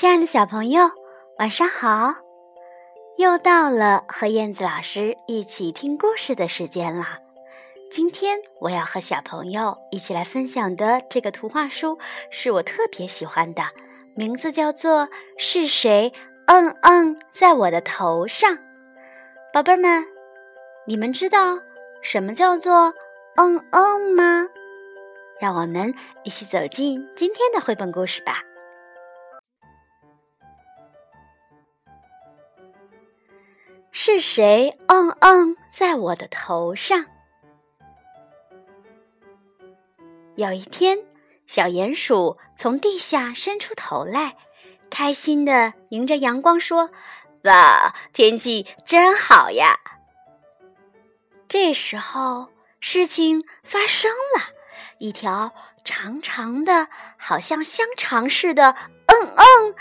亲爱的小朋友，晚上好！又到了和燕子老师一起听故事的时间了。今天我要和小朋友一起来分享的这个图画书是我特别喜欢的，名字叫做《是谁嗯嗯在我的头上》。宝贝们，你们知道什么叫做嗯嗯吗？让我们一起走进今天的绘本故事吧。是谁嗯嗯在我的头上？有一天，小鼹鼠从地下伸出头来，开心的迎着阳光说：“哇，天气真好呀！”这时候，事情发生了，一条长长的、好像香肠似的“嗯嗯”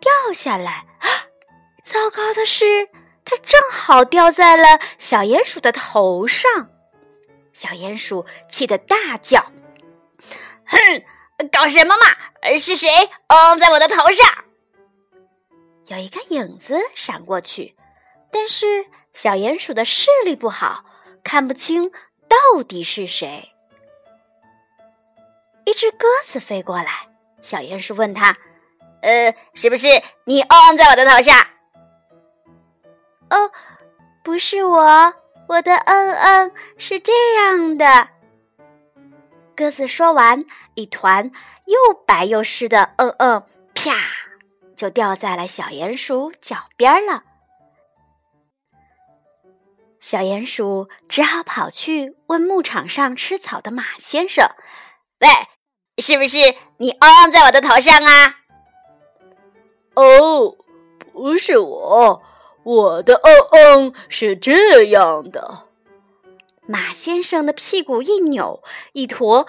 掉下来。糟糕的是！它正好掉在了小鼹鼠的头上，小鼹鼠气得大叫：“哼，搞什么嘛？是谁？嗯，在我的头上？”有一个影子闪过去，但是小鼹鼠的视力不好，看不清到底是谁。一只鸽子飞过来，小鼹鼠问他：“呃，是不是你？嗯，在我的头上？”哦，不是我，我的嗯嗯是这样的。鸽子说完，一团又白又湿的嗯嗯，啪，就掉在了小鼹鼠脚边了。小鼹鼠只好跑去问牧场上吃草的马先生：“喂，是不是你嗯嗯在我的头上啊？”“哦，不是我。”我的嗯嗯是这样的，马先生的屁股一扭，一坨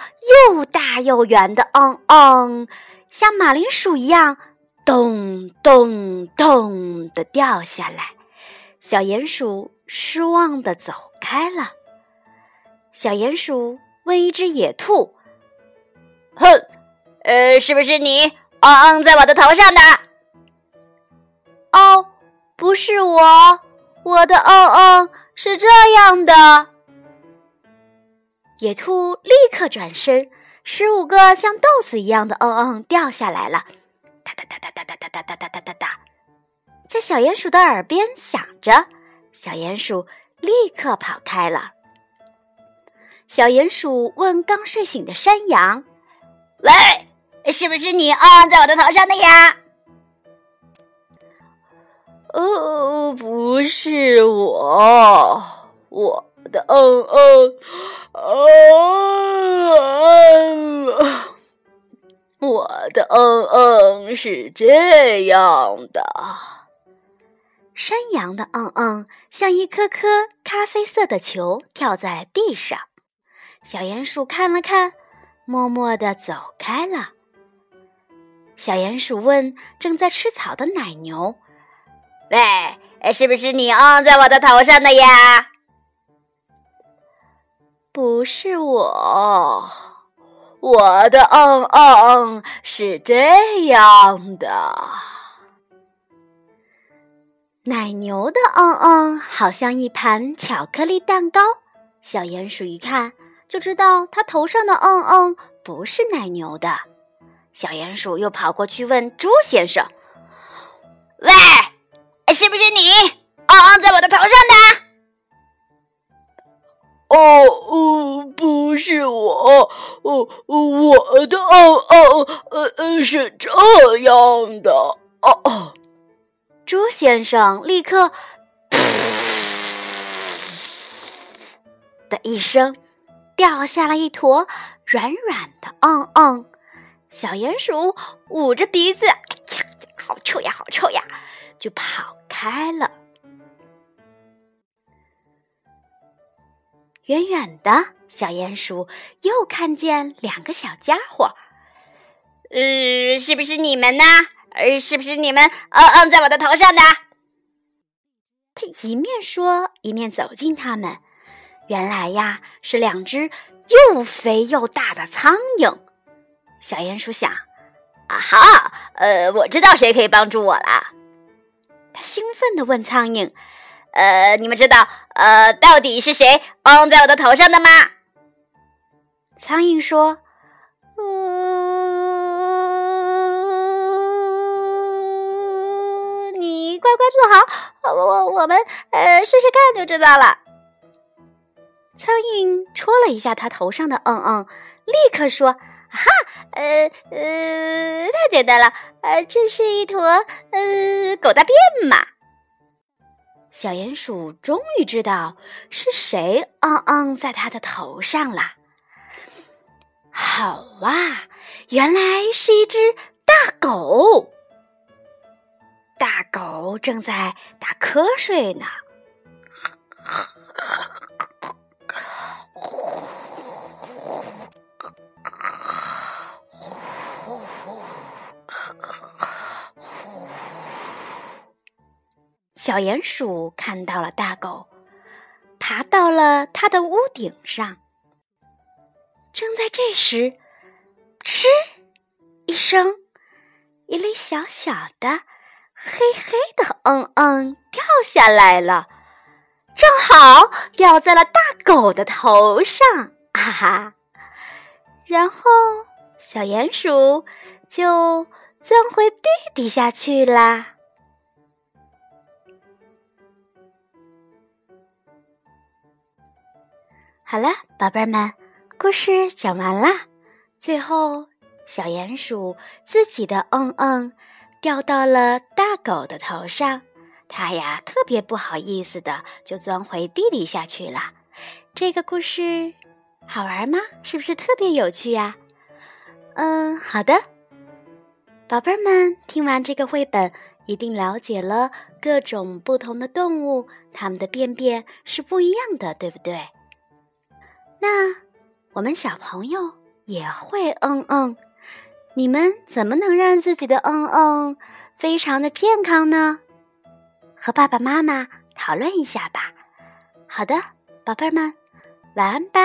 又大又圆的嗯嗯，像马铃薯一样咚咚咚的掉下来。小鼹鼠失望的走开了。小鼹鼠问一只野兔：“哼，呃，是不是你嗯嗯在我的头上的？”哦。不是我，我的嗯嗯是这样的。野兔立刻转身，十五个像豆子一样的嗯嗯掉下来了，哒哒哒哒哒哒哒哒哒哒哒哒哒，在小鼹鼠的耳边响着。小鼹鼠立刻跑开了。小鼹鼠问刚睡醒的山羊：“喂，是不是你嗯在我的头上的呀？”哦，不是我，我的嗯嗯，嗯，我的嗯嗯是这样的。山羊的嗯嗯像一颗颗咖啡色的球跳在地上。小鼹鼠看了看，默默的走开了。小鼹鼠问正在吃草的奶牛。喂，是不是你嗯在我的头上的呀？不是我，我的嗯嗯是这样的。奶牛的嗯嗯好像一盘巧克力蛋糕，小鼹鼠一看就知道它头上的嗯嗯不是奶牛的。小鼹鼠又跑过去问猪先生：“喂。”是不是你嗯嗯在我的头上的？哦哦，不是我，哦我的嗯嗯呃呃是这样的哦哦。猪先生立刻的一声掉下了一坨软软的嗯嗯，小鼹鼠捂着鼻子，哎呀，好臭呀，好臭呀！就跑开了。远远的小鼹鼠又看见两个小家伙，呃，是不是你们呢？呃，是不是你们？嗯嗯，在我的头上的。他一面说，一面走近他们。原来呀，是两只又肥又大的苍蝇。小鼹鼠想：啊哈，呃，我知道谁可以帮助我了。他兴奋地问苍蝇：“呃，你们知道，呃，到底是谁蹦在我的头上的吗？”苍蝇说：“呃，你乖乖坐好，我我我们呃试试看就知道了。”苍蝇戳了一下他头上的嗯嗯，立刻说。哈，呃呃，太简单了，呃，这是一坨呃狗大便嘛。小鼹鼠终于知道是谁嗯嗯在他的头上了。好哇，原来是一只大狗。大狗正在打瞌睡呢。小鼹鼠看到了大狗，爬到了它的屋顶上。正在这时，嗤一声，一粒小小的、黑黑的“嗯嗯”掉下来了，正好掉在了大狗的头上，哈哈！然后小鼹鼠就钻回地底下去啦。好了，宝贝儿们，故事讲完啦。最后，小鼹鼠自己的嗯嗯掉到了大狗的头上，它呀特别不好意思的就钻回地底下去了。这个故事好玩吗？是不是特别有趣呀？嗯，好的，宝贝儿们，听完这个绘本，一定了解了各种不同的动物，它们的便便是不一样的，对不对？那我们小朋友也会嗯嗯，你们怎么能让自己的嗯嗯非常的健康呢？和爸爸妈妈讨论一下吧。好的，宝贝儿们，晚安吧。